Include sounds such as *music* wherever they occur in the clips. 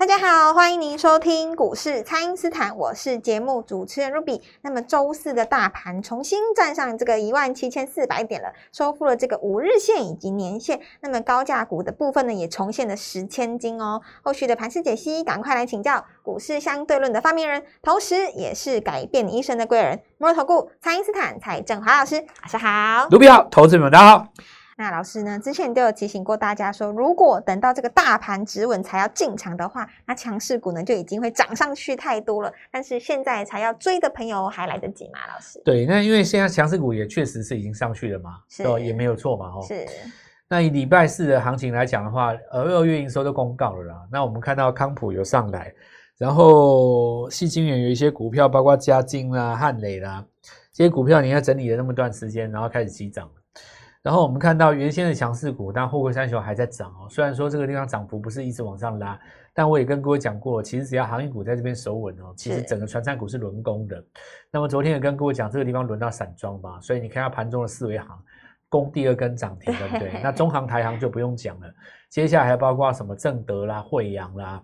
大家好，欢迎您收听股市蔡因斯坦，我是节目主持人 Ruby。那么周四的大盘重新站上这个一万七千四百点了，收复了这个五日线以及年线。那么高价股的部分呢，也重现了十千金哦。后续的盘势解析，赶快来请教股市相对论的发明人，同时也是改变你一生的贵人——摩尔投顾蔡因斯坦蔡振华老师，晚上好。Ruby 好，投资们大家好。那老师呢？之前都有提醒过大家说，如果等到这个大盘止稳才要进场的话，那强势股呢就已经会涨上去太多了。但是现在才要追的朋友还来得及吗？老师对，那因为现在强势股也确实是已经上去了嘛，是哦，也没有错嘛，哦。是那以礼拜四的行情来讲的话，呃，二月营收都公告了啦。那我们看到康普有上来，然后细晶圆有一些股票，包括嘉金啦、汉磊啦，这些股票你看整理了那么段时间，然后开始急涨。然后我们看到原先的强势股，但后贵三雄还在涨哦。虽然说这个地方涨幅不是一直往上拉，但我也跟各位讲过，其实只要航运股在这边守稳哦，其实整个船产股是轮攻的。那么昨天也跟各位讲，这个地方轮到散装嘛，所以你看下盘中的四维行攻第二根涨停，对不对？那中航、台航就不用讲了，接下来还包括什么正德啦、惠阳啦，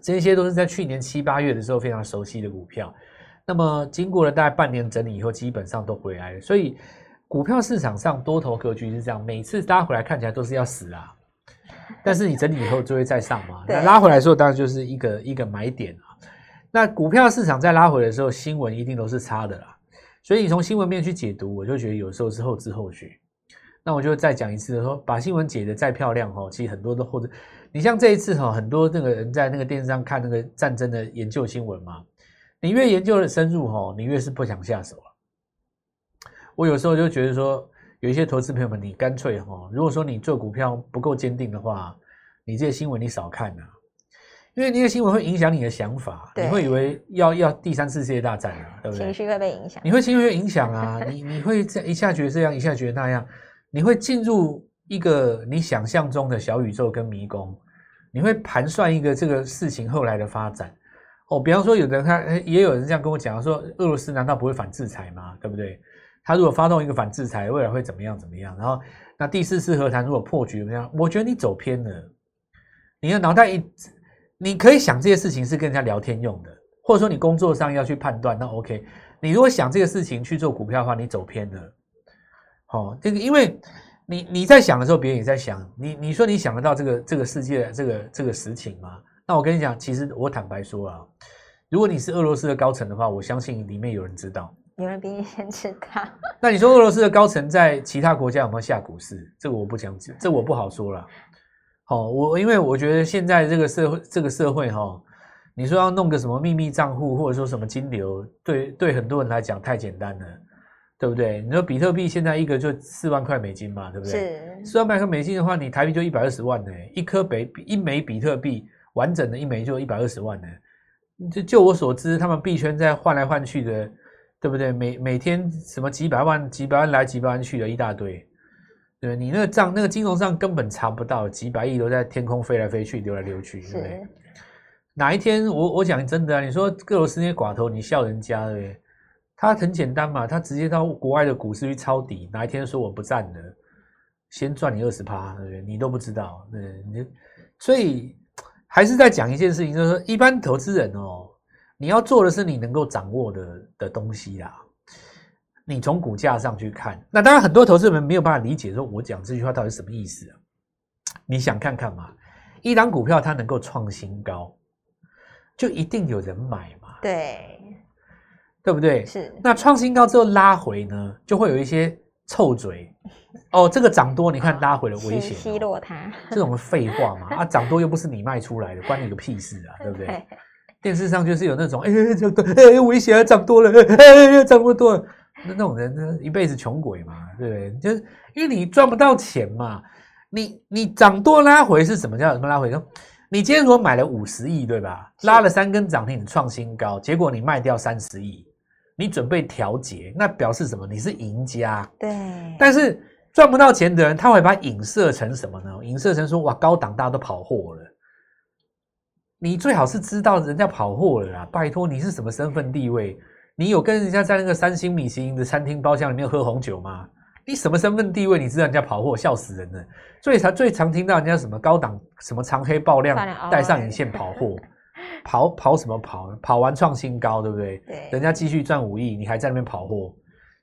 这些都是在去年七八月的时候非常熟悉的股票。那么经过了大概半年整理以后，基本上都回来了。所以股票市场上多头格局是这样，每次拉回来看起来都是要死啊，但是你整理以后就会再上嘛。*laughs* 那拉回来的时候，当然就是一个一个买点啊。那股票市场在拉回的时候，新闻一定都是差的啦。所以你从新闻面去解读，我就觉得有时候是后知后觉。那我就再讲一次说，把新闻解得再漂亮哦，其实很多都后知。你像这一次哈，很多那个人在那个电视上看那个战争的研究新闻嘛，你越研究的深入哈，你越是不想下手啊。我有时候就觉得说，有一些投资朋友们，你干脆哈，如果说你做股票不够坚定的话，你这些新闻你少看啊，因为那些新闻会影响你的想法，你会以为要要第三次世界大战啊，对不对？情绪会被影响。你会情绪会影响啊，你你会这一下觉得这样，一下觉得那样，你会进入一个你想象中的小宇宙跟迷宫，你会盘算一个这个事情后来的发展。哦，比方说，有的人他也有人这样跟我讲说，俄罗斯难道不会反制裁吗？对不对？他如果发动一个反制裁，未来会怎么样怎么样？然后那第四次和谈如果破局怎么样？我觉得你走偏了，你的脑袋一，你可以想这些事情是跟人家聊天用的，或者说你工作上要去判断，那 OK。你如果想这个事情去做股票的话，你走偏了。哦，这个因为你你在想的时候，别人也在想。你你说你想得到这个这个世界这个这个实情吗？那我跟你讲，其实我坦白说啊，如果你是俄罗斯的高层的话，我相信里面有人知道。有人比你先知道，那你说俄罗斯的高层在其他国家有没有下股市？这个我不讲，这我不好说了。好、我因为我觉得现在这个社会这个社会哈、你说要弄个什么秘密账户或者说什么金流，对对很多人来讲太简单了，对不对？你说比特币现在一个就四万块美金嘛，对不对？是四万块美金的话，你台币就一百二十万呢，一颗比一枚比特币完整的一枚就一百二十万呢。就就我所知，他们币圈在换来换去的，对不对？每每天什么几百万、几百万来、几百万去的一大堆，对不对？你那个账、那个金融账根本查不到，几百亿都在天空飞来飞去、流来流去，对不对？哪一天我我讲真的啊，你说俄罗斯那些寡头，你笑人家对不对？他很简单嘛，他直接到国外的股市去抄底，哪一天说我不占了，先赚你二十趴，对不对？你都不知道，对不对你所以还是在讲一件事情，就是说一般投资人哦，你要做的是你能够掌握的的东西啦。你从股价上去看，那当然很多投资人没有办法理解，说我讲这句话到底是什么意思啊？你想看看嘛，一档股票它能够创新高，就一定有人买嘛，对，对不对？是，那创新高之后拉回呢，就会有一些臭嘴哦，这个涨多，你看拉回了危险、奚落他，这种废话嘛，啊，涨多又不是你卖出来的，关你个屁事啊，对不对？电视上就是有那种，哎、欸，涨多，哎、欸，危险啊，涨多了，哎、欸，涨不多了，那那种人呢，一辈子穷鬼嘛，对不对？就是因为你赚不到钱嘛，你你涨多拉回是什么叫什么拉回？说你今天如果买了五十亿，对吧？拉了三根涨停，你创新高，结果你卖掉三十亿，你准备调节，那表示什么？你是赢家。对，但是赚不到钱的人，他会把它影射成什么呢？影射成说哇，高档大家都跑货了。你最好是知道人家跑货了啦，拜托你是什么身份地位？你有跟人家在那个三星米其林的餐厅包厢里面喝红酒吗？你什么身份地位？你知道人家跑货，笑死人了。最常最常听到人家什么高档什么长黑爆亮戴上眼线跑货，跑跑什么跑？跑完创新高，对不对？对人家继续赚五亿，你还在那边跑货，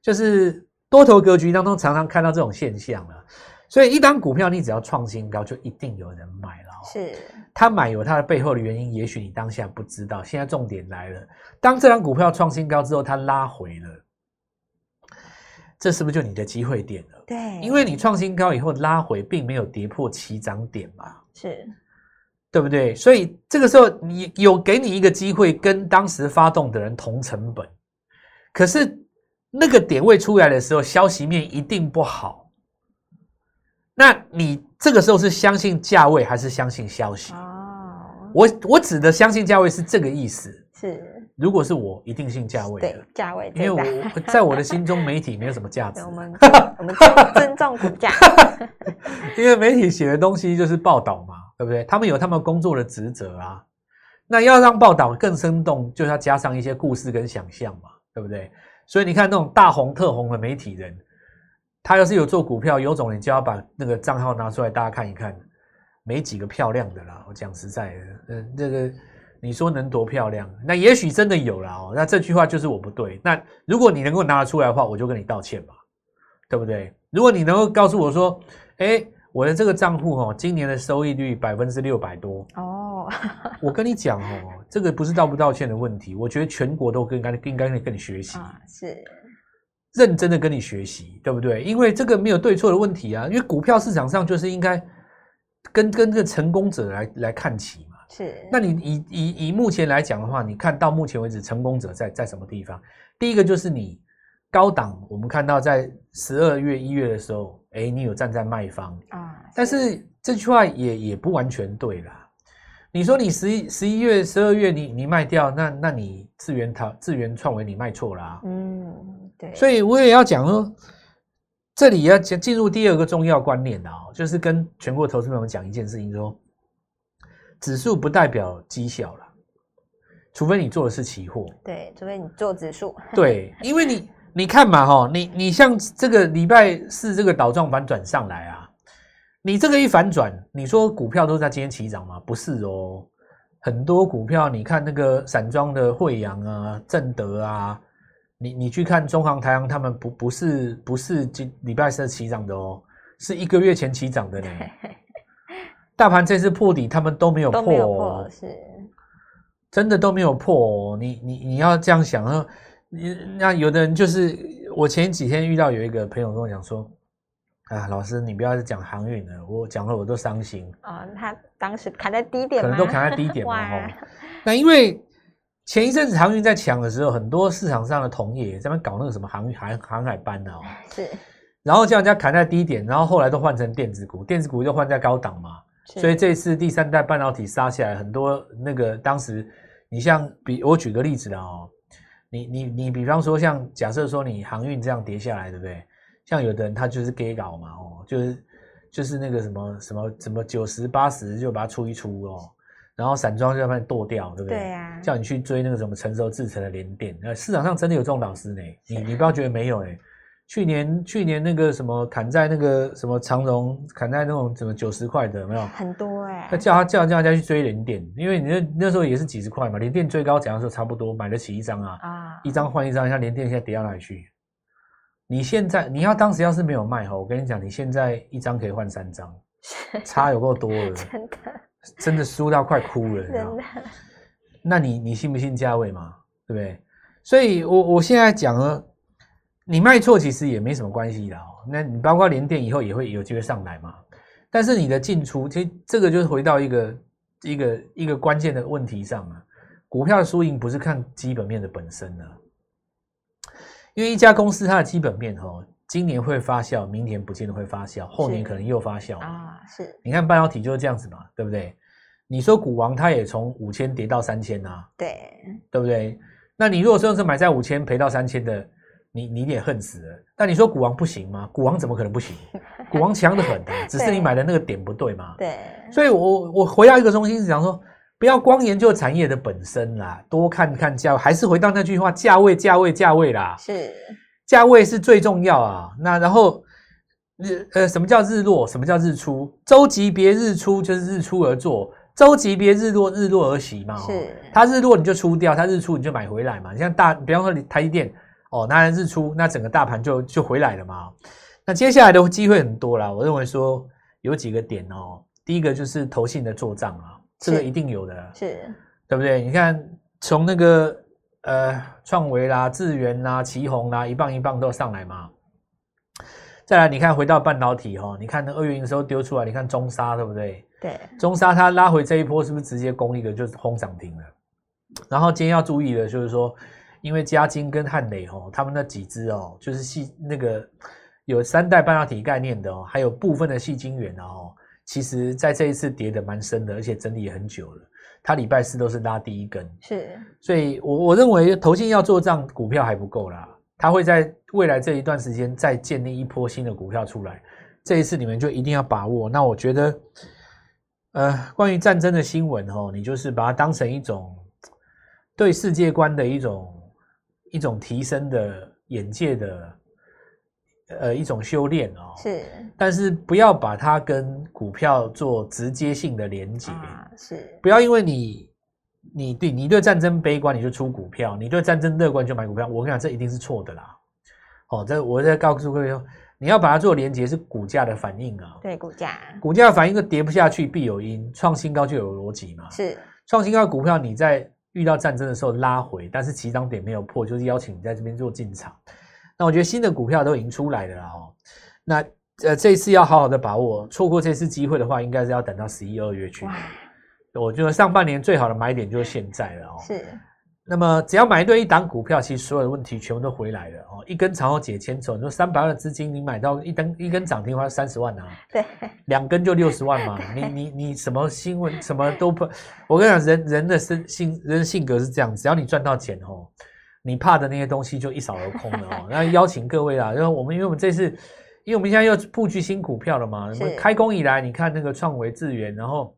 就是多头格局当中常常看到这种现象了。所以一档股票你只要创新高，就一定有人买了哦。是他买有他的背后的原因，也许你当下不知道。现在重点来了，当这张股票创新高之后，它拉回了，这是不是就你的机会点了？对，因为你创新高以后拉回，并没有跌破起涨点嘛，是对不对？所以这个时候你有给你一个机会，跟当时发动的人同成本，可是那个点位出来的时候，消息面一定不好。那你这个时候是相信价位还是相信消息？哦，我我指的相信价位是这个意思。是如果是我，一定信价位对的，价位因为，我在我的心中，媒体没有什么价值我。*laughs* 们我们尊尊重股价，*laughs* 因为媒体写的东西就是报道嘛，对不对？他们有他们工作的职责啊。那要让报道更生动，就要加上一些故事跟想象嘛，对不对？所以你看那种大红特红的媒体人，他要是有做股票，有种你就要把那个账号拿出来，大家看一看，没几个漂亮的啦。我讲实在的，嗯，这个你说能多漂亮？那也许真的有啦哦。那这句话就是我不对。那如果你能够拿得出来的话，我就跟你道歉吧，对不对？如果你能够告诉我说，哎，我的这个账户哦，今年的收益率百分之六百多，哦，我跟你讲哦，这个不是道不道歉的问题，我觉得全国都应该应该跟你学习。啊是认真的跟你学习，对不对？因为这个没有对错的问题啊，因为股票市场上就是应该跟跟这个成功者来来看齐嘛。是，那你以以以目前来讲的话，你看到目前为止成功者在在什么地方？第一个就是你高档，我们看到在十二月一月的时候，哎，你有站在卖方，啊，但是这句话也也不完全对啦。你说你十一十一月、十二月你你卖掉，那那你智源淘智源创维你卖错啦、嗯，对，所以我也要讲说，这里要进进入第二个重要观念啊、哦，就是跟全国投资朋友们讲一件事情说，指数不代表绩效了，除非你做的是期货。对，除非你做指数，对，因为你你看嘛哈，你你像这个礼拜四这个倒状反转上来啊，你这个一反转，你说股票都在今天起涨吗？不是哦，很多股票你看那个散装的惠阳啊、正德啊，你你去看中航、台航，他们不不是不是今礼拜四起涨的哦，是一个月前起涨的呢。*laughs* 大盘这次破底，他们都没有破哦有破，，是真的都没有破哦。你你你要这样想啊，你那有的人就是我前几天遇到有一个朋友跟我讲说，啊，老师你不要再讲航运了，我讲了我都伤心，哦，他当时砍在低点？可能都砍在低点嘛。*laughs* 那因为前一阵子航运在抢的时候，很多市场上的同业在那搞那个什么航运航航海班的、哦，是，然后叫人家砍在低点，然后后来都换成电子股，电子股就换在高档嘛。所以这次第三代半导体杀下来，很多那个当时，你像比我举个例子啦哦，你你你比方说像假设说你航运这样跌下来，对不对？像有的人他就是 gay 搞嘛哦，就是就是那个什么什么什么九十八十就把它出一出哦，然后散装就要把你剁掉，对不对？对啊。叫你去追那个什么成熟制成的连电，呃，市场上真的有这种老师呢，你你不要觉得没有哎。去年去年那个什么砍在那个什么长荣砍在那种什么九十块的有没有？很多哎他，叫他叫叫大家去追连电，因为你那那时候也是几十块嘛，连电最高讲的时候差不多买得起一张啊，啊，一张换一张，像连电现在跌到哪里去？你现在你要当时要是没有卖哈，我跟你讲，你现在一张可以换三张，*laughs* 差有够多了，真的真的输到快哭了，真的？那你你信不信价位嘛？对不对？所以我我现在讲呢，你卖错其实也没什么关系的哦。那你包括联电以后也会有机会上来嘛。但是你的进出，其实这个就是回到一个一个一个关键的问题上啊。股票的输赢不是看基本面的本身啊，因为一家公司它的基本面哦，今年会发酵，明年不见得会发酵，后年可能又发酵。啊，是你看半导体就是这样子嘛，对不对？你说股王它也从五千跌到三千啊，对，对不对？那你如果说是买在五千赔到三千的，你你也恨死了。但你说股王不行吗？股王怎么可能不行？*laughs* 股王强的很啊，只是你买的那个点不对嘛。对，所以我我回到一个中心是讲说，不要光研究产业的本身啦，多看看价位，还是回到那句话，价位价位价位啦，是价位是最重要啊。那然后日呃，什么叫日落？什么叫日出？周级别日出就是日出而作，周级别日落日落而息嘛。哦是它日落你就出掉，它日出你就买回来嘛。你像大，比方说你台积电哦，那日出，那整个大盘就就回来了嘛。那接下来的机会很多啦，我认为说有几个点哦。第一个就是投信的做账啊，这个一定有的，是，对不对？你看从那个呃创维啦、智源啦、旗宏啦，一棒一棒都上来嘛。再来，你看回到半导体哈、哦，你看那二月营收丢出来，你看中沙对不对？对，中沙它拉回这一波是不是直接攻一个就是轰涨停了？然后今天要注意的就是说，因为嘉金跟汉磊哦，他们那几只哦，就是细那个有三代半导体概念的哦，还有部分的细晶圆的哦，其实在这一次跌的蛮深的，而且整理也很久了。它礼拜四都是拉第一根，是所以我我认为投信要做账股票还不够啦，它会在未来这一段时间再建立一波新的股票出来。这一次你们就一定要把握。那我觉得，呃，关于战争的新闻哦，你就是把它当成一种对世界观的一种一种提升的眼界的呃一种修炼哦。是但是不要把它跟股票做直接性的连接。啊，是不要因为你你对你对战争悲观你就出股票，你对战争乐观就买股票。我跟你讲，这一定是错的啦。哦，这我在告诉各位说，你要把它做连接是股价的反应啊。对股价股价反应个跌不下去必有因，创新高就有逻辑嘛。是创新高的股票你在遇到战争的时候拉回，但是起涨点没有破，就是邀请你在这边做进场。那我觉得新的股票都已经出来了啦哦。那呃这一次要好好的把握，错过这次机会的话，应该是要等到十一二月去。哇，我觉得上半年最好的买点就是现在了哦。是那么只要买对一档股票，其实所有的问题全部都回来了哦。一根长虹解千愁，你说三百万的资金，你买到一根一根涨停花三十万啊，对两根就六十万嘛。你你你什么新闻什么都不，我跟你讲，人人的生性人的性格是这样，只要你赚到钱哦，你怕的那些东西就一扫而空了哦。那邀请各位啦，然后我们因为我们这次，因为我们现在要布局新股票了嘛，我开工以来，你看那个创维智源，然后。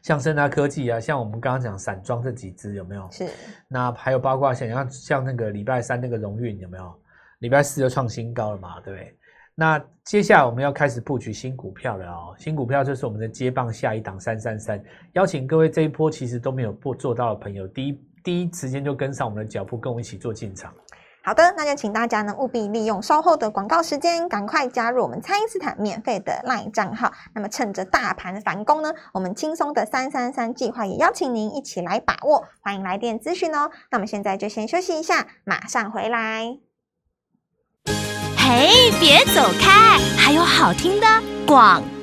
像深达科技啊，像我们刚刚讲散装这几只有没有？是那还有包括像像像那个礼拜三那个荣运有没有？礼拜四就创新高了嘛，对不对？那接下来我们要开始布局新股票了哦，新股票就是我们的接棒下一档三三三，邀请各位这一波其实都没有做做到的朋友，第一第一时间就跟上我们的脚步，跟我一起做进场。好的，那就请大家呢务必利用稍后的广告时间，赶快加入我们蔡因斯坦免费的 LINE 账号。那么趁着大盘反攻呢，我们轻松的三三三计划也邀请您一起来把握，欢迎来电咨询哦。那么现在就先休息一下，马上回来。嘿，别走开，还有好听的广告。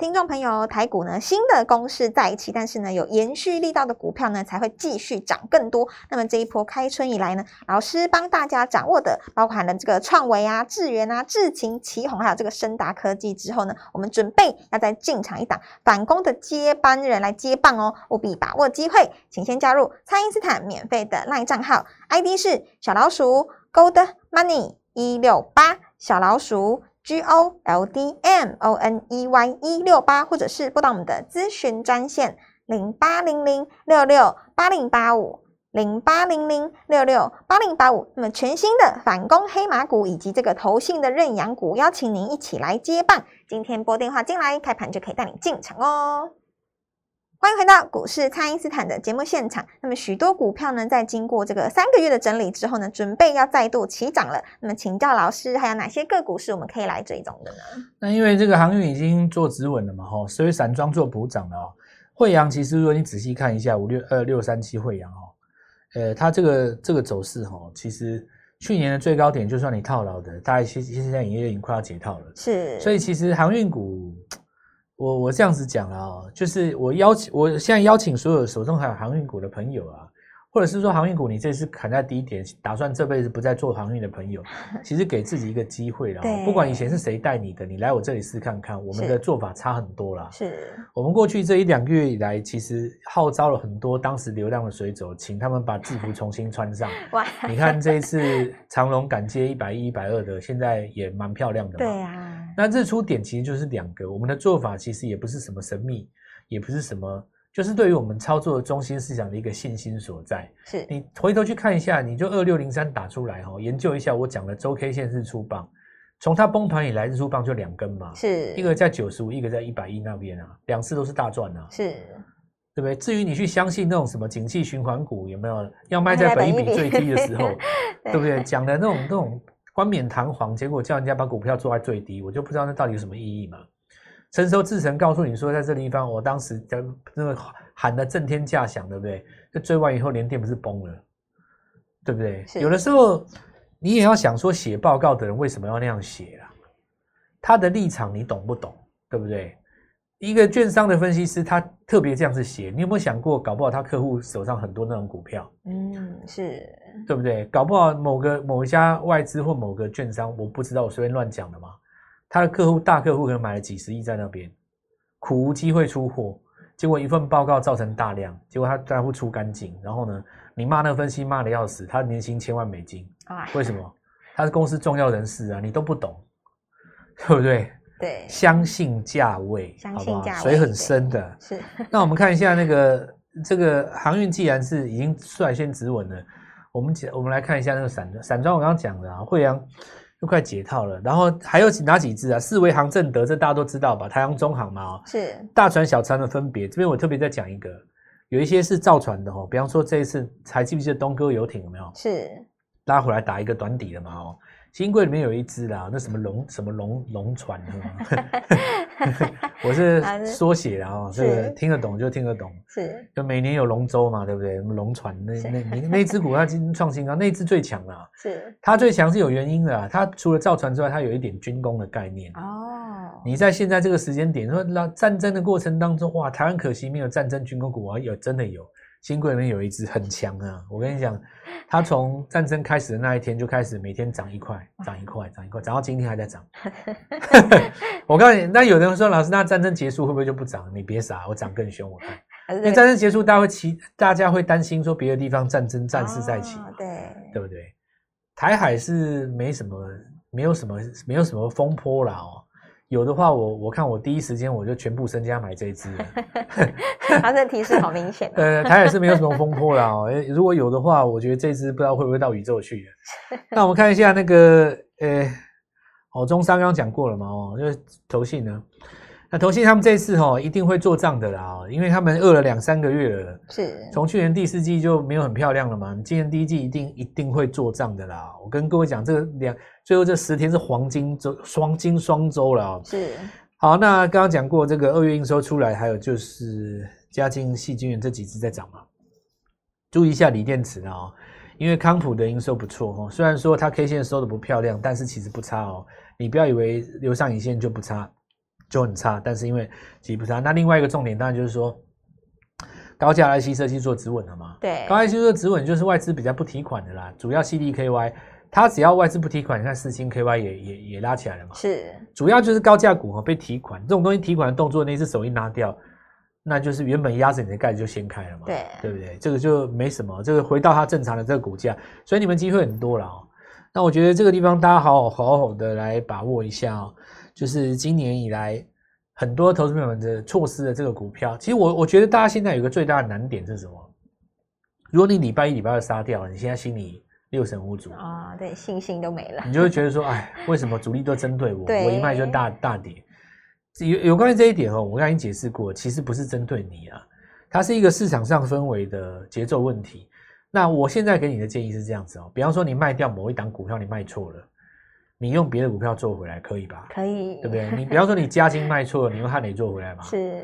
听众朋友，台股呢新的攻势在一起，但是呢有延续力道的股票呢才会继续涨更多。那么这一波开春以来呢，老师帮大家掌握的包含了这个创维啊、智源啊、智勤、旗宏，还有这个深达科技之后呢，我们准备要再进场一档反攻的接班人来接棒哦，务必把握机会，请先加入蔡因斯坦免费的 LINE 账号，ID 是小老鼠 Gold Money 一六八小老鼠。G O L D M O N E Y 一六八，或者是拨打我们的咨询专线零八零零六六八零八五零八零零六六八零八五。那么全新的反攻黑马股以及这个投信的认养股，邀请您一起来接棒。今天拨电话进来，开盘就可以带你进场哦。欢迎回到股市，蔡因斯坦的节目现场。那么许多股票呢，在经过这个三个月的整理之后呢，准备要再度起涨了。那么请教老师，还有哪些个股是我们可以来追踪的呢？那因为这个航运已经做止稳了嘛，吼，所以散装做补涨了哦。惠阳其实如果你仔细看一下五六二六三七惠阳哦，呃，它这个这个走势哈、哦，其实去年的最高点，就算你套牢的，大概其实现在也已经快要解套了。是，所以其实航运股，我我这样子讲了啊，就是我邀请我现在邀请所有手中还有航运股的朋友啊，或者是说航运股你这次砍在低点，打算这辈子不再做航运的朋友，*laughs* 其实给自己一个机会了哦对。不管以前是谁带你的，你来我这里试看看，我们的做法差很多啦。是，我们过去这一两个月以来，其实号召了很多当时流量的水手，请他们把制服重新穿上。*laughs* 哇，你看这一次长隆敢接一百一、一百二的，现在也蛮漂亮的嘛。对啊，那日出点其实就是两个，我们的做法其实也不是什么神秘，也不是什么，就是对于我们操作的中心思想的一个信心所在。是，你回头去看一下，你就二六零三打出来哈、哦，研究一下我讲的周 K 线日出棒，从它崩盘以来，日出棒就两根嘛，是，一个在九十五，一个在一百一那边啊，两次都是大赚啊，是，对不对？至于你去相信那种什么景气循环股有没有要卖在本一比最低的时候，*laughs* 对不对？讲的那种那种冠冕堂皇，结果叫人家把股票做在最低，我就不知道那到底有什么意义嘛。成熟制成告诉你说，在这地方，我当时在那个喊的震天价响，对不对？就追完以后，连电不是崩了，对不对？有的时候你也要想说，写报告的人为什么要那样写啊？他的立场你懂不懂？对不对？一个券商的分析师，他特别这样子写，你有没有想过，搞不好他客户手上很多那种股票，嗯，是，对不对？搞不好某个某一家外资或某个券商，我不知道，我随便乱讲的嘛。他的客户大客户可能买了几十亿在那边，苦无机会出货，结果一份报告造成大量，结果他大户出干净，然后呢，你骂那个分析骂的要死，他年薪千万美金，啊，为什么？他是公司重要人士啊，你都不懂，对不对？对，相信价位，相信价位水很深的。是，*laughs* 那我们看一下那个这个航运，既然是已经率先止稳了，我们讲我们来看一下那个散散装，我刚刚讲的啊，惠阳又快解套了，然后还有哪几只啊？四维航正德，这大家都知道吧？台航中航嘛，哦，是，大船小船的分别，这边我特别再讲一个，有一些是造船的哦，比方说这一次还记不记得东哥游艇有没有？是，拉回来打一个短底的嘛？哦。新贵里面有一只啦，那什么龙什么龙龙船，*laughs* 我 *laughs* 是缩写的啊，这个是听得懂就听得懂。是，就每年有龙舟嘛，对不对？什么龙船那那那那只股它今天创新高，那只最强啦。是，它最强是有原因的啊，它除了造船之外，它有一点军工的概念。哦，你在现在这个时间点，说那战争的过程当中，哇，台湾可惜没有战争军工股啊，有真的有，新贵里面有一只很强啊。我跟你讲，它从战争开始的那一天就开始每天涨一块，涨一块，涨一块，涨到今天还在涨。*laughs* 我告诉你，那有人说老师，那战争结束会不会就不涨？你别傻，我涨更凶，我看。*laughs* 战争结束，大家会期，大家会担心说别的地方战争战事再起，哦对，对不对？台海是没什么，没有什么，没有什么风波啦哦。有的话我，我看我第一时间我就全部身家买这一支了。*laughs* 他这提示好明显哦，*laughs* 呃，台也是没有什么风波啦哦。如果有的话，我觉得这支不知道会不会到宇宙去。那我们看一下那个，呃，哦，中商刚刚讲过了嘛哦，就是投信呢。那投信他们这次哦一定会做账的啦哦，因为他们饿了两三个月了。是，从去年第四季就没有很漂亮了嘛，今年第一季一定一定会做账的啦。我跟各位讲，这个两最后这十天是黄金周双金双周了哦。是，好，那刚刚讲过这个二月营收出来，还有就是嘉金、细晶圆这几只在涨嘛。注意一下锂电池啊、哦，因为康普的营收不错哦，虽然说它 K 线收的不漂亮，但是其实不差哦。你不要以为留上影线就不差，就很差，但是因为其实不差。那另外一个重点当然就是说，高价 IC 设计做止稳了嘛。对，高 IC 做止稳就是外资比较不提款的啦，主要 CDKY，它只要外资不提款，你看四星 KY 也也也拉起来了嘛。是，主要就是高价股哈被提款，这种东西提款的动作，那只手一拿掉，那就是原本压着你的盖子就掀开了嘛，对对不对？这个就没什么，这个回到它正常的这个股价，所以你们机会很多了哦。那我觉得这个地方大家好好好好的来把握一下哦，就是今年以来很多投资朋友们的错失的这个股票，其实我我觉得大家现在有一个最大的难点是什么？如果你礼拜一、礼拜二杀掉了，你现在心里六神无主，啊，对，信心都没了，你就会觉得说，哎，为什么主力都针对我？对我一卖就大大跌。有有关于这一点哦，我刚才已经解释过，其实不是针对你啊，它是一个市场上氛围的节奏问题。那我现在给你的建议是这样子哦，比方说你卖掉某一档股票，你卖错了，你用别的股票做回来可以吧？可以，对不对？你比方说你嘉金卖错了，你用汉磊做回来嘛？是，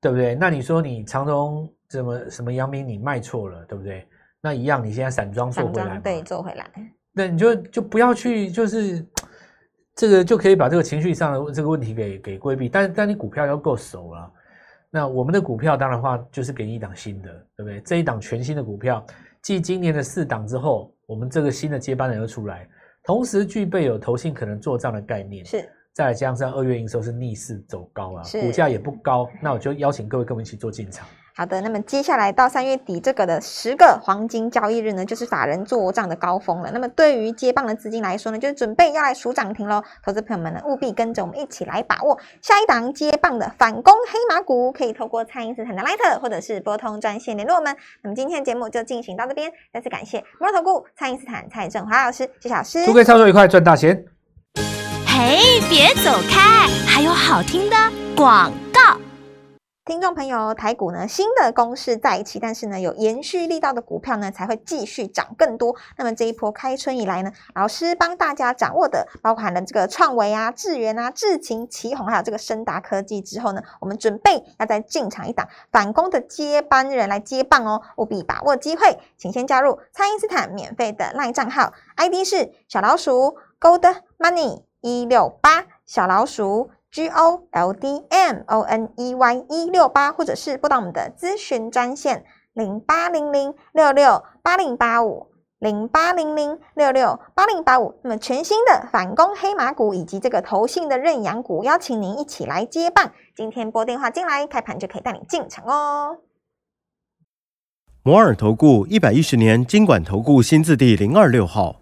对不对？那你说你长荣什么什么阳明你卖错了，对不对？那一样，你现在散装做回来对做回来，那你就就不要去，就是这个就可以把这个情绪上的这个问题给给规避。但但你股票要够熟了，那我们的股票当然话就是给你一档新的，对不对？这一档全新的股票，继今年的四档之后，我们这个新的接班人又出来，同时具备有投信可能做账的概念，是再来加上二月营收是逆势走高啊，股价也不高，那我就邀请各位跟我们一起做进场。好的，那么接下来到三月底这个的十个黄金交易日呢，就是法人做账的高峰了。那么对于接棒的资金来说呢，就是准备要来数涨停喽。投资朋友们呢，务必跟着我们一起来把握下一档接棒的反攻黑马股，可以透过蔡英斯坦的 Light 或者是拨通专线联络我们。那么今天的节目就进行到这边，再次感谢摩尔投顾蔡英斯坦蔡振华老师，谢谢老师。祝各位操作愉快，赚大钱！嘿，别走开，还有好听的广告。听众朋友，台股呢新的攻势在起，但是呢有延续力道的股票呢才会继续涨更多。那么这一波开春以来呢，老师帮大家掌握的包含了这个创维啊、智源啊、智勤、旗宏，还有这个深达科技之后呢，我们准备要再进场一档反攻的接班人来接棒哦，务必把握机会，请先加入蔡因斯坦免费的 LINE 账号，ID 是小老鼠 Gold Money 一六八小老鼠。G O L D M O N E Y 一六八，或者是拨打我们的咨询专线零八零零六六八零八五零八零零六六八零八五。那么全新的反攻黑马股以及这个投信的认养股，邀请您一起来接棒。今天拨电话进来，开盘就可以带你进场哦。摩尔投顾一百一十年经管投顾新字第零二六号。